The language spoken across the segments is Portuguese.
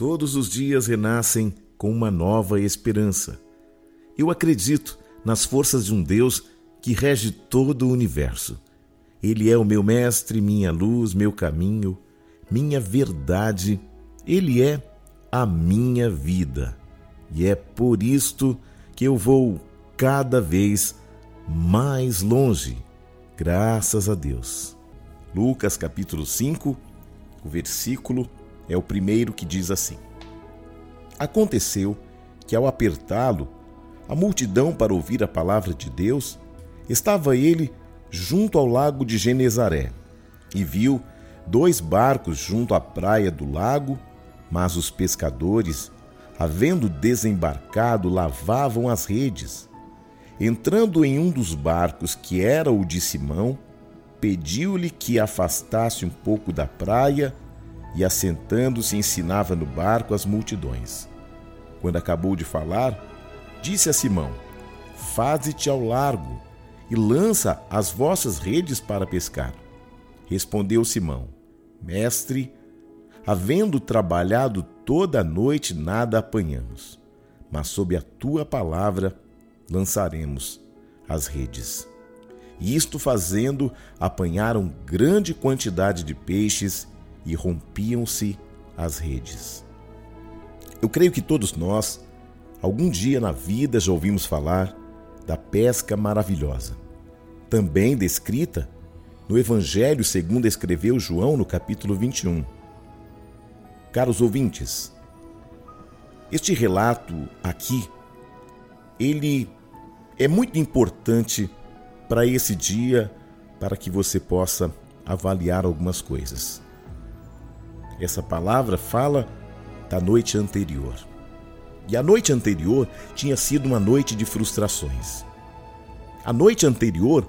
Todos os dias renascem com uma nova esperança. Eu acredito nas forças de um Deus que rege todo o universo. Ele é o meu mestre, minha luz, meu caminho, minha verdade. Ele é a minha vida. E é por isto que eu vou cada vez mais longe, graças a Deus. Lucas capítulo 5, o versículo é o primeiro que diz assim: Aconteceu que ao apertá-lo, a multidão para ouvir a palavra de Deus, estava ele junto ao lago de Genezaré e viu dois barcos junto à praia do lago, mas os pescadores, havendo desembarcado, lavavam as redes. Entrando em um dos barcos, que era o de Simão, pediu-lhe que afastasse um pouco da praia e, assentando-se, ensinava no barco as multidões. Quando acabou de falar, disse a Simão: Faze-te ao largo e lança as vossas redes para pescar. Respondeu Simão: Mestre, havendo trabalhado toda a noite, nada apanhamos, mas sob a tua palavra lançaremos as redes. E isto fazendo, apanharam grande quantidade de peixes e rompiam-se as redes. Eu creio que todos nós, algum dia na vida, já ouvimos falar da pesca maravilhosa, também descrita no Evangelho segundo escreveu João no capítulo 21. Caros ouvintes, este relato aqui, ele é muito importante para esse dia, para que você possa avaliar algumas coisas. Essa palavra fala da noite anterior. E a noite anterior tinha sido uma noite de frustrações. A noite anterior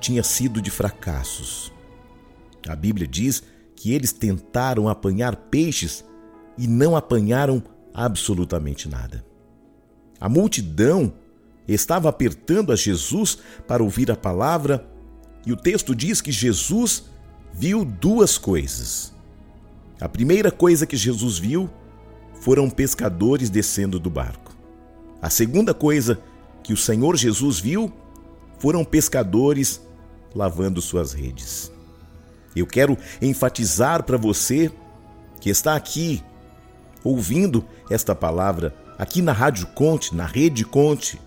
tinha sido de fracassos. A Bíblia diz que eles tentaram apanhar peixes e não apanharam absolutamente nada. A multidão estava apertando a Jesus para ouvir a palavra, e o texto diz que Jesus viu duas coisas. A primeira coisa que Jesus viu foram pescadores descendo do barco. A segunda coisa que o Senhor Jesus viu foram pescadores lavando suas redes. Eu quero enfatizar para você que está aqui ouvindo esta palavra, aqui na Rádio Conte, na Rede Conte,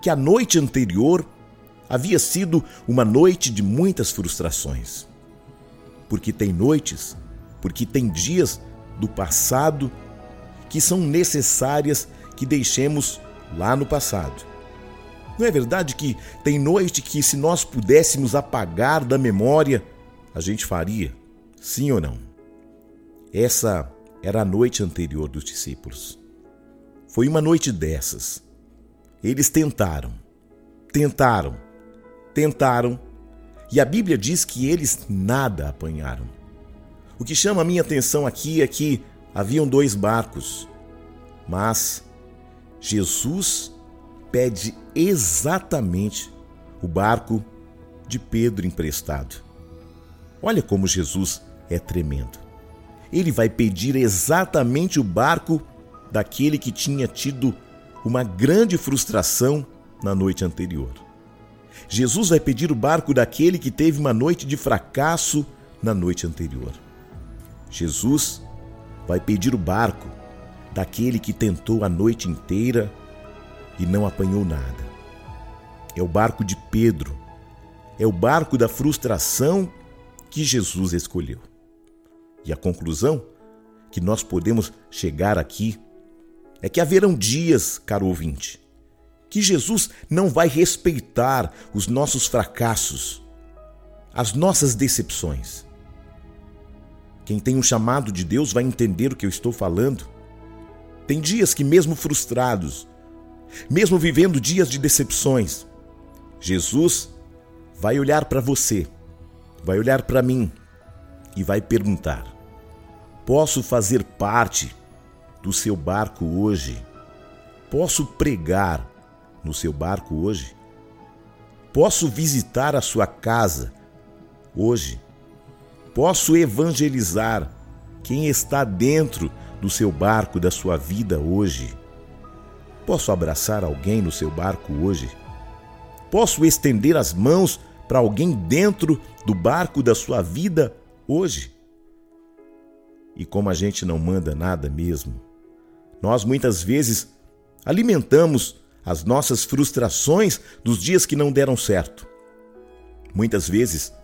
que a noite anterior havia sido uma noite de muitas frustrações. Porque tem noites, porque tem dias do passado que são necessárias que deixemos lá no passado. Não é verdade que tem noite que, se nós pudéssemos apagar da memória, a gente faria? Sim ou não? Essa era a noite anterior dos discípulos. Foi uma noite dessas eles tentaram, tentaram, tentaram, e a Bíblia diz que eles nada apanharam. O que chama a minha atenção aqui é que haviam dois barcos, mas Jesus pede exatamente o barco de Pedro emprestado. Olha como Jesus é tremendo. Ele vai pedir exatamente o barco daquele que tinha tido uma grande frustração na noite anterior. Jesus vai pedir o barco daquele que teve uma noite de fracasso na noite anterior. Jesus vai pedir o barco daquele que tentou a noite inteira e não apanhou nada. É o barco de Pedro. É o barco da frustração que Jesus escolheu. E a conclusão que nós podemos chegar aqui é que haverão dias, caro ouvinte, que Jesus não vai respeitar os nossos fracassos, as nossas decepções. Quem tem um chamado de Deus vai entender o que eu estou falando. Tem dias que, mesmo frustrados, mesmo vivendo dias de decepções, Jesus vai olhar para você, vai olhar para mim e vai perguntar: Posso fazer parte do seu barco hoje? Posso pregar no seu barco hoje? Posso visitar a sua casa hoje? Posso evangelizar quem está dentro do seu barco da sua vida hoje? Posso abraçar alguém no seu barco hoje? Posso estender as mãos para alguém dentro do barco da sua vida hoje? E como a gente não manda nada mesmo, nós muitas vezes alimentamos as nossas frustrações dos dias que não deram certo. Muitas vezes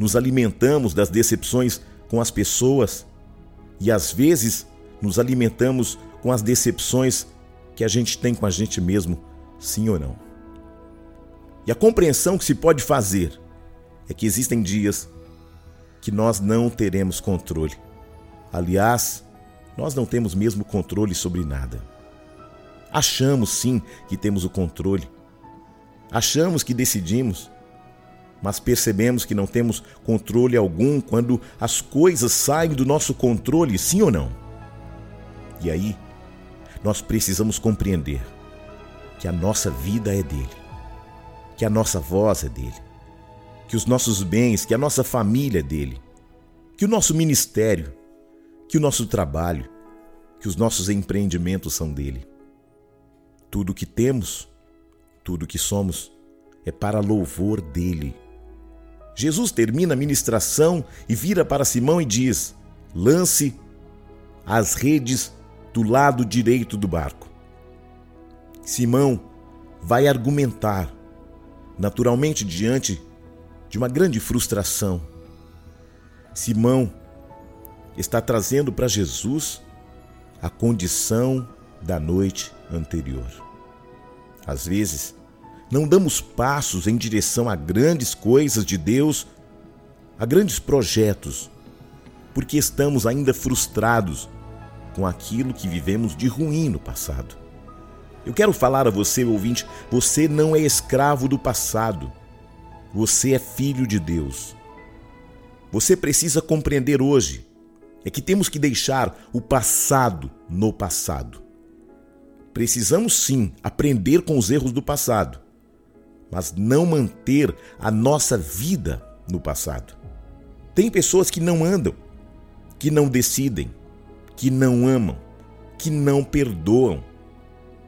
nos alimentamos das decepções com as pessoas e às vezes nos alimentamos com as decepções que a gente tem com a gente mesmo, sim ou não. E a compreensão que se pode fazer é que existem dias que nós não teremos controle. Aliás, nós não temos mesmo controle sobre nada. Achamos sim que temos o controle. Achamos que decidimos, mas percebemos que não temos controle algum quando as coisas saem do nosso controle, sim ou não? E aí, nós precisamos compreender que a nossa vida é dele, que a nossa voz é dele, que os nossos bens, que a nossa família é dele, que o nosso ministério, que o nosso trabalho, que os nossos empreendimentos são dele. Tudo o que temos, tudo o que somos, é para louvor dele. Jesus termina a ministração e vira para Simão e diz: lance as redes do lado direito do barco. Simão vai argumentar, naturalmente diante de uma grande frustração. Simão está trazendo para Jesus a condição da noite anterior. Às vezes, não damos passos em direção a grandes coisas de Deus, a grandes projetos, porque estamos ainda frustrados com aquilo que vivemos de ruim no passado. Eu quero falar a você, ouvinte, você não é escravo do passado. Você é filho de Deus. Você precisa compreender hoje é que temos que deixar o passado no passado. Precisamos sim aprender com os erros do passado, mas não manter a nossa vida no passado. Tem pessoas que não andam, que não decidem, que não amam, que não perdoam,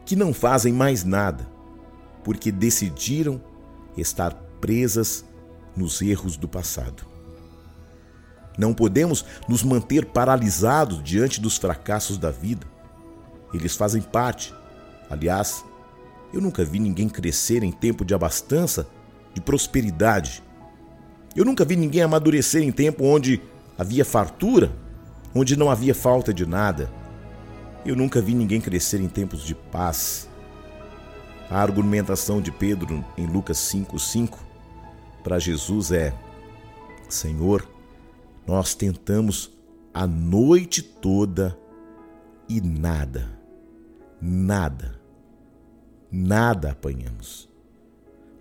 que não fazem mais nada, porque decidiram estar presas nos erros do passado. Não podemos nos manter paralisados diante dos fracassos da vida. Eles fazem parte. Aliás, eu nunca vi ninguém crescer em tempo de abastança, de prosperidade. Eu nunca vi ninguém amadurecer em tempo onde havia fartura, onde não havia falta de nada. Eu nunca vi ninguém crescer em tempos de paz. A argumentação de Pedro em Lucas 5:5 para Jesus é: Senhor, nós tentamos a noite toda e nada, nada, nada apanhamos.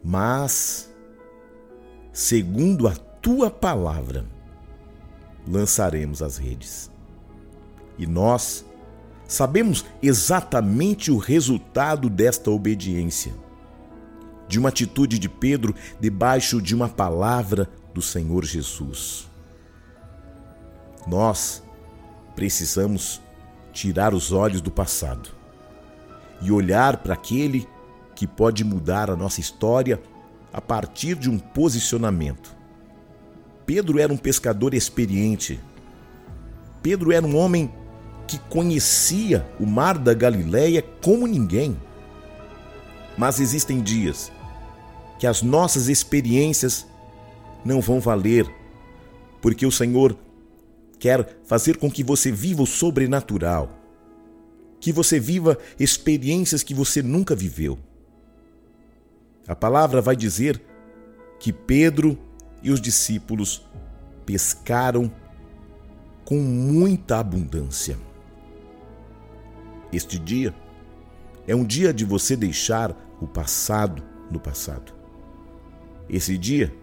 Mas, segundo a tua palavra, lançaremos as redes. E nós sabemos exatamente o resultado desta obediência, de uma atitude de Pedro debaixo de uma palavra do Senhor Jesus. Nós precisamos tirar os olhos do passado e olhar para aquele que pode mudar a nossa história a partir de um posicionamento. Pedro era um pescador experiente. Pedro era um homem que conhecia o mar da Galileia como ninguém. Mas existem dias que as nossas experiências não vão valer, porque o Senhor quer fazer com que você viva o sobrenatural, que você viva experiências que você nunca viveu. A palavra vai dizer que Pedro e os discípulos pescaram com muita abundância. Este dia é um dia de você deixar o passado no passado. Esse dia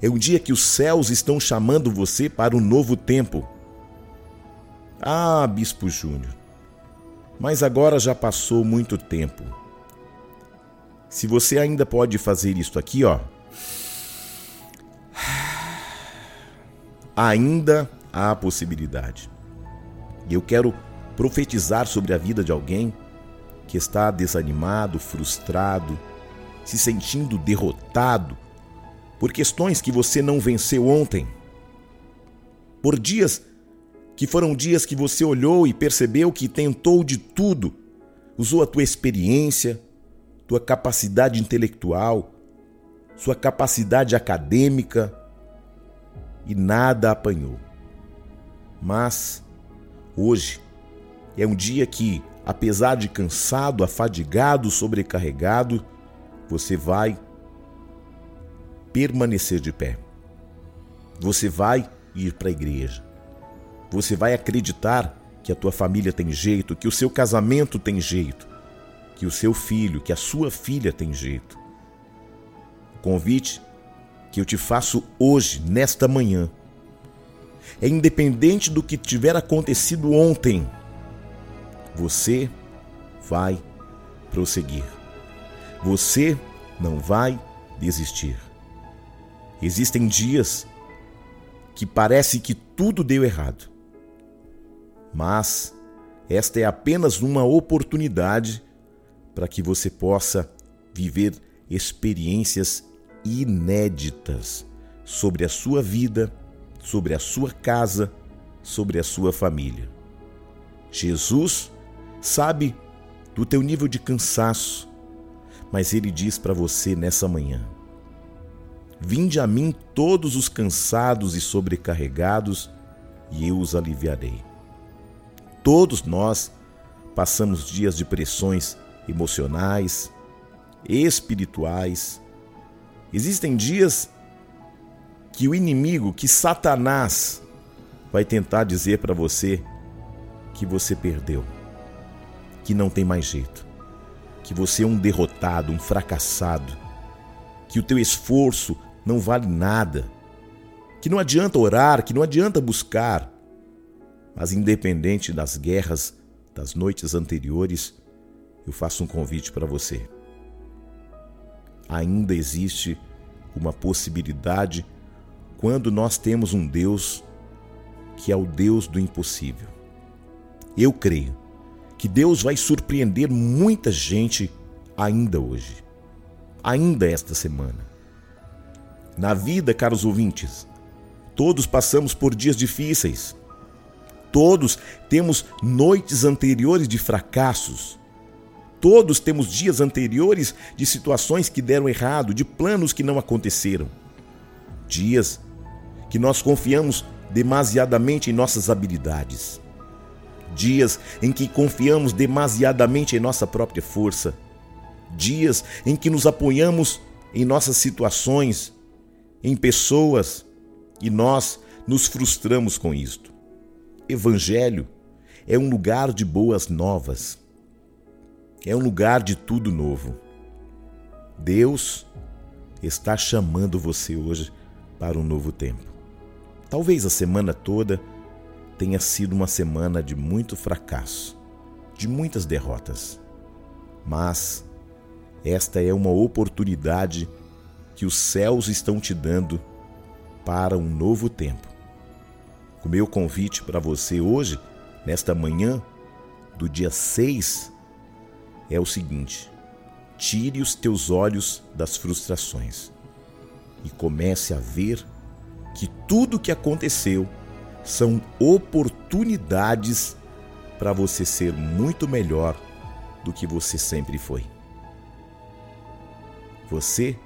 é um dia que os céus estão chamando você para um novo tempo. Ah, Bispo Júnior, mas agora já passou muito tempo. Se você ainda pode fazer isto aqui, ó. Ainda há possibilidade. E eu quero profetizar sobre a vida de alguém que está desanimado, frustrado, se sentindo derrotado por questões que você não venceu ontem, por dias que foram dias que você olhou e percebeu que tentou de tudo, usou a tua experiência, tua capacidade intelectual, sua capacidade acadêmica e nada apanhou. Mas hoje é um dia que, apesar de cansado, afadigado, sobrecarregado, você vai permanecer de pé. Você vai ir para a igreja. Você vai acreditar que a tua família tem jeito, que o seu casamento tem jeito, que o seu filho, que a sua filha tem jeito. O convite que eu te faço hoje, nesta manhã, é independente do que tiver acontecido ontem, você vai prosseguir. Você não vai desistir. Existem dias que parece que tudo deu errado. Mas esta é apenas uma oportunidade para que você possa viver experiências inéditas sobre a sua vida, sobre a sua casa, sobre a sua família. Jesus sabe do teu nível de cansaço, mas ele diz para você nessa manhã: Vinde a mim todos os cansados e sobrecarregados, e eu os aliviarei. Todos nós passamos dias de pressões emocionais, espirituais. Existem dias que o inimigo, que Satanás, vai tentar dizer para você que você perdeu, que não tem mais jeito, que você é um derrotado, um fracassado, que o teu esforço não vale nada, que não adianta orar, que não adianta buscar, mas independente das guerras das noites anteriores, eu faço um convite para você. Ainda existe uma possibilidade quando nós temos um Deus que é o Deus do impossível. Eu creio que Deus vai surpreender muita gente ainda hoje, ainda esta semana. Na vida, caros ouvintes, todos passamos por dias difíceis, Todos temos noites anteriores de fracassos. Todos temos dias anteriores de situações que deram errado, de planos que não aconteceram. Dias que nós confiamos demasiadamente em nossas habilidades. Dias em que confiamos demasiadamente em nossa própria força. Dias em que nos apoiamos em nossas situações, em pessoas e nós nos frustramos com isto. Evangelho é um lugar de boas novas, é um lugar de tudo novo. Deus está chamando você hoje para um novo tempo. Talvez a semana toda tenha sido uma semana de muito fracasso, de muitas derrotas, mas esta é uma oportunidade que os céus estão te dando para um novo tempo o meu convite para você hoje, nesta manhã do dia 6, é o seguinte: tire os teus olhos das frustrações e comece a ver que tudo o que aconteceu são oportunidades para você ser muito melhor do que você sempre foi. Você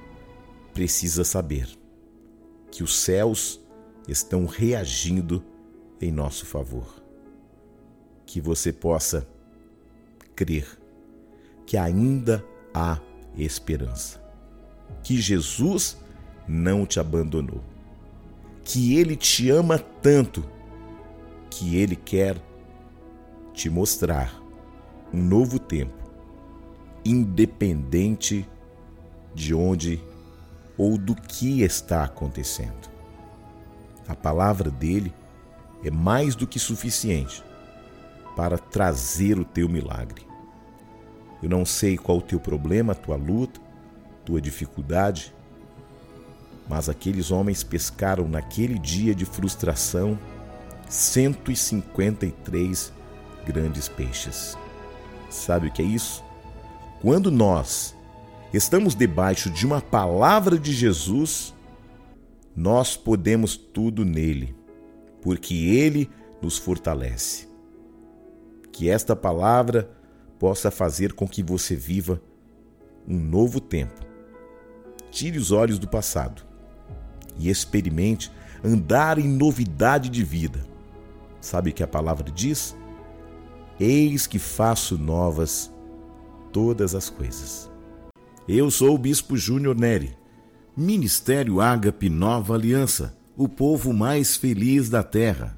precisa saber que os céus estão reagindo em nosso favor. Que você possa crer que ainda há esperança. Que Jesus não te abandonou. Que Ele te ama tanto que Ele quer te mostrar um novo tempo, independente de onde ou do que está acontecendo. A palavra dele é mais do que suficiente para trazer o teu milagre. Eu não sei qual o teu problema, a tua luta, tua dificuldade, mas aqueles homens pescaram naquele dia de frustração 153 grandes peixes. Sabe o que é isso? Quando nós estamos debaixo de uma palavra de Jesus, nós podemos tudo nele, porque ele nos fortalece. Que esta palavra possa fazer com que você viva um novo tempo. Tire os olhos do passado e experimente andar em novidade de vida. Sabe o que a palavra diz? Eis que faço novas todas as coisas. Eu sou o Bispo Júnior Neri, Ministério Ágape Nova Aliança, o povo mais feliz da terra.